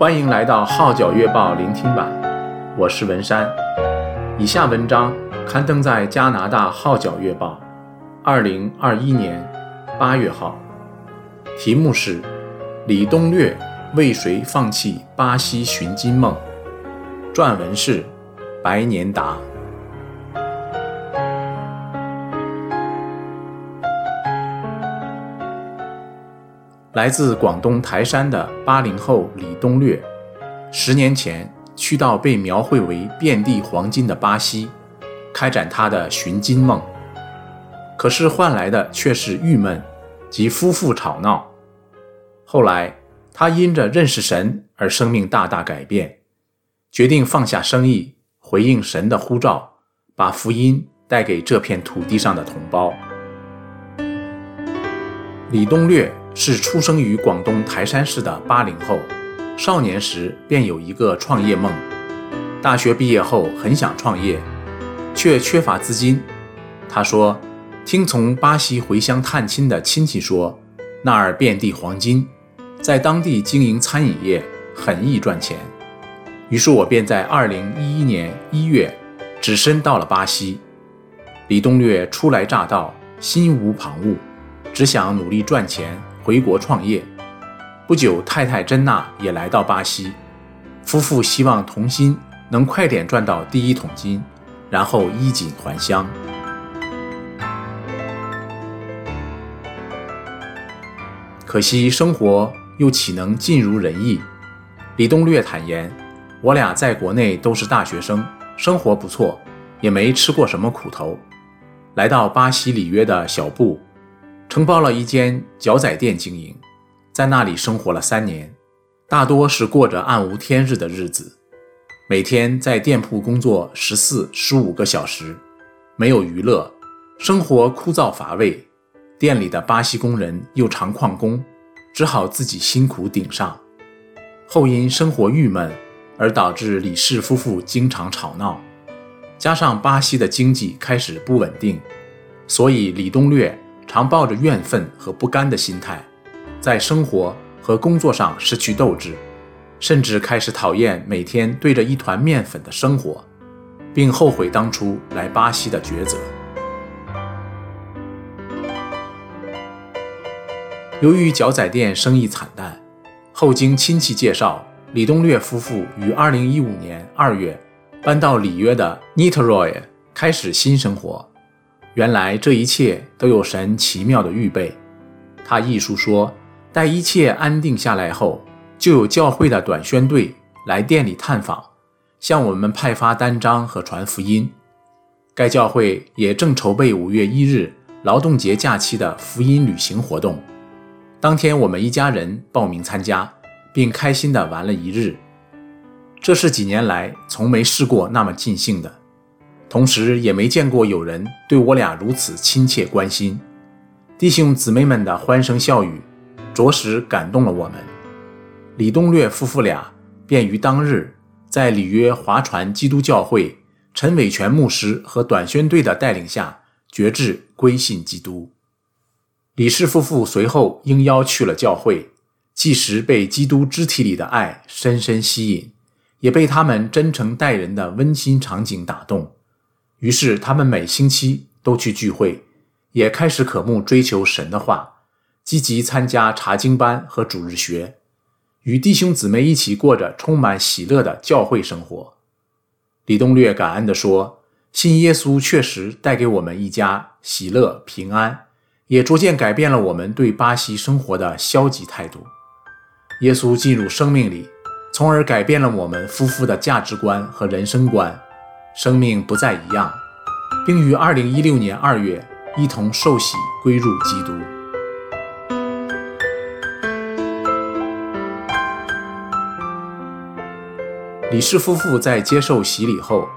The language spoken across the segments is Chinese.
欢迎来到《号角月报》聆听版，我是文山。以下文章刊登在加拿大《号角月报》，二零二一年八月号，题目是《李东略为谁放弃巴西寻金梦》，撰文是白年达。来自广东台山的八零后李东略，十年前去到被描绘为遍地黄金的巴西，开展他的寻金梦。可是换来的却是郁闷及夫妇吵闹。后来他因着认识神而生命大大改变，决定放下生意，回应神的呼召，把福音带给这片土地上的同胞。李东略。是出生于广东台山市的八零后，少年时便有一个创业梦。大学毕业后很想创业，却缺乏资金。他说：“听从巴西回乡探亲的亲戚说，那儿遍地黄金，在当地经营餐饮业很易赚钱。”于是我便在二零一一年一月只身到了巴西。李东略初来乍到，心无旁骛，只想努力赚钱。回国创业，不久，太太珍娜也来到巴西，夫妇希望同心能快点赚到第一桶金，然后衣锦还乡。可惜生活又岂能尽如人意？李东略坦言：“我俩在国内都是大学生，生活不错，也没吃过什么苦头。来到巴西里约的小布。”承包了一间脚仔店经营，在那里生活了三年，大多是过着暗无天日的日子，每天在店铺工作十四、十五个小时，没有娱乐，生活枯燥乏味。店里的巴西工人又常旷工，只好自己辛苦顶上。后因生活郁闷，而导致李氏夫妇经常吵闹，加上巴西的经济开始不稳定，所以李东略。常抱着怨愤和不甘的心态，在生活和工作上失去斗志，甚至开始讨厌每天对着一团面粉的生活，并后悔当初来巴西的抉择。由于脚仔店生意惨淡，后经亲戚介绍，李东略夫妇于2015年2月搬到里约的 Niterói 开始新生活。原来这一切都有神奇妙的预备。他忆述说，待一切安定下来后，就有教会的短宣队来店里探访，向我们派发单张和传福音。该教会也正筹备五月一日劳动节假期的福音旅行活动。当天我们一家人报名参加，并开心地玩了一日。这是几年来从没试过那么尽兴的。同时也没见过有人对我俩如此亲切关心，弟兄姊妹们的欢声笑语，着实感动了我们。李东略夫妇俩便于当日在里约划船基督教会陈伟全牧师和短宣队的带领下决志归信基督。李氏夫妇随后应邀去了教会，即时被基督肢体里的爱深深吸引，也被他们真诚待人的温馨场景打动。于是，他们每星期都去聚会，也开始渴慕追求神的话，积极参加查经班和主日学，与弟兄姊妹一起过着充满喜乐的教会生活。李东略感恩地说：“信耶稣确实带给我们一家喜乐平安，也逐渐改变了我们对巴西生活的消极态度。耶稣进入生命里，从而改变了我们夫妇的价值观和人生观。”生命不再一样，并于二零一六年二月一同受洗归入基督。李氏夫妇在接受洗礼后，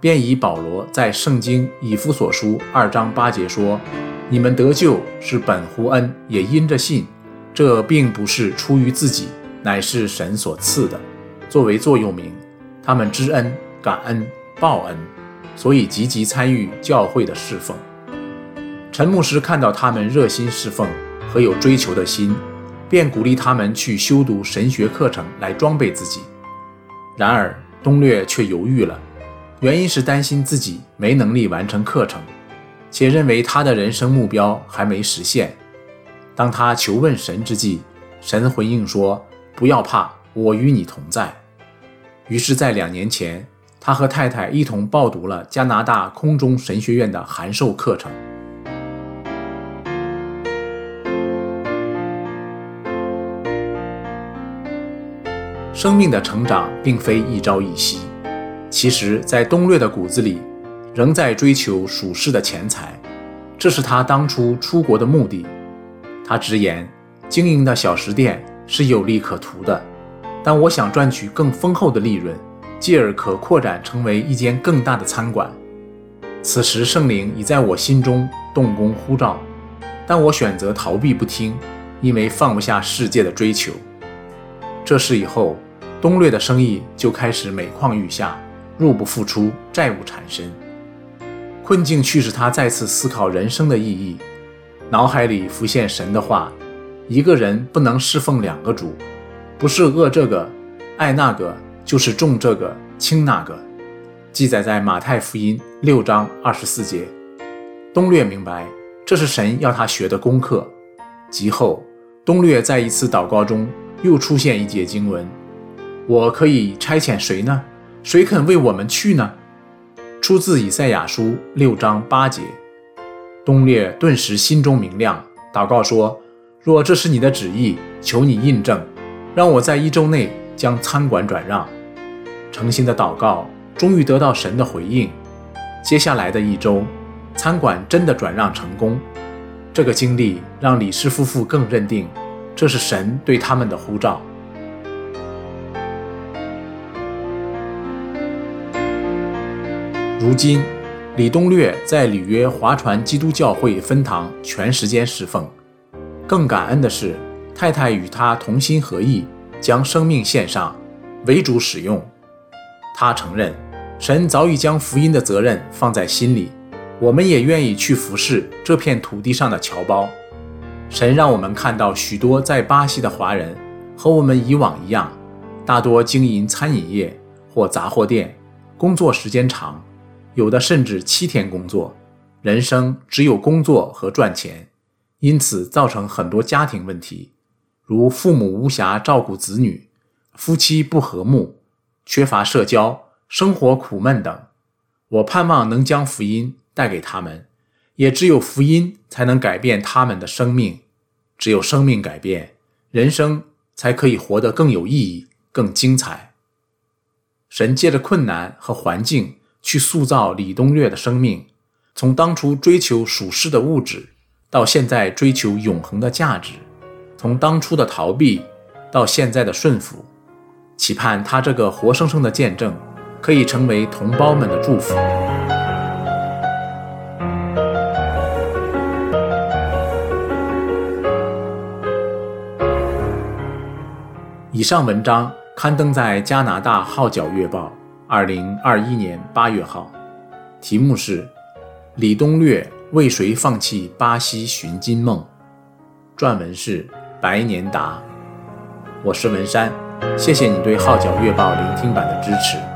便以保罗在圣经以弗所书二章八节说：“你们得救是本乎恩，也因着信。这并不是出于自己，乃是神所赐的。”作为座右铭，他们知恩感恩。报恩，所以积极参与教会的侍奉。陈牧师看到他们热心侍奉和有追求的心，便鼓励他们去修读神学课程来装备自己。然而，东略却犹豫了，原因是担心自己没能力完成课程，且认为他的人生目标还没实现。当他求问神之际，神回应说：“不要怕，我与你同在。”于是，在两年前，他和太太一同报读了加拿大空中神学院的函授课程。生命的成长并非一朝一夕，其实，在东略的骨子里，仍在追求属世的钱财，这是他当初出国的目的。他直言，经营的小食店是有利可图的。但我想赚取更丰厚的利润，继而可扩展成为一间更大的餐馆。此时圣灵已在我心中动工呼召，但我选择逃避不听，因为放不下世界的追求。这事以后，东略的生意就开始每况愈下，入不敷出，债务缠身。困境驱使他再次思考人生的意义，脑海里浮现神的话：一个人不能侍奉两个主。不是饿这个，爱那个，就是重这个，轻那个。记载在马太福音六章二十四节。东略明白，这是神要他学的功课。及后，东略在一次祷告中又出现一节经文：“我可以差遣谁呢？谁肯为我们去呢？”出自以赛亚书六章八节。东略顿时心中明亮，祷告说：“若这是你的旨意，求你印证。”让我在一周内将餐馆转让。诚心的祷告终于得到神的回应。接下来的一周，餐馆真的转让成功。这个经历让李氏夫妇更认定，这是神对他们的呼召。如今，李东略在里约划船基督教会分堂全时间侍奉。更感恩的是，太太与他同心合意，将生命献上，为主使用。他承认，神早已将福音的责任放在心里，我们也愿意去服侍这片土地上的侨胞。神让我们看到许多在巴西的华人，和我们以往一样，大多经营餐饮业或杂货店，工作时间长，有的甚至七天工作，人生只有工作和赚钱，因此造成很多家庭问题。如父母无暇照顾子女，夫妻不和睦，缺乏社交，生活苦闷等，我盼望能将福音带给他们，也只有福音才能改变他们的生命，只有生命改变，人生才可以活得更有意义、更精彩。神借着困难和环境去塑造李东略的生命，从当初追求属世的物质，到现在追求永恒的价值。从当初的逃避到现在的顺服，期盼他这个活生生的见证可以成为同胞们的祝福。以上文章刊登在加拿大《号角月报》二零二一年八月号，题目是《李东略为谁放弃巴西寻金梦》，撰文是。白年达，我是文山，谢谢你对《号角月报》聆听版的支持。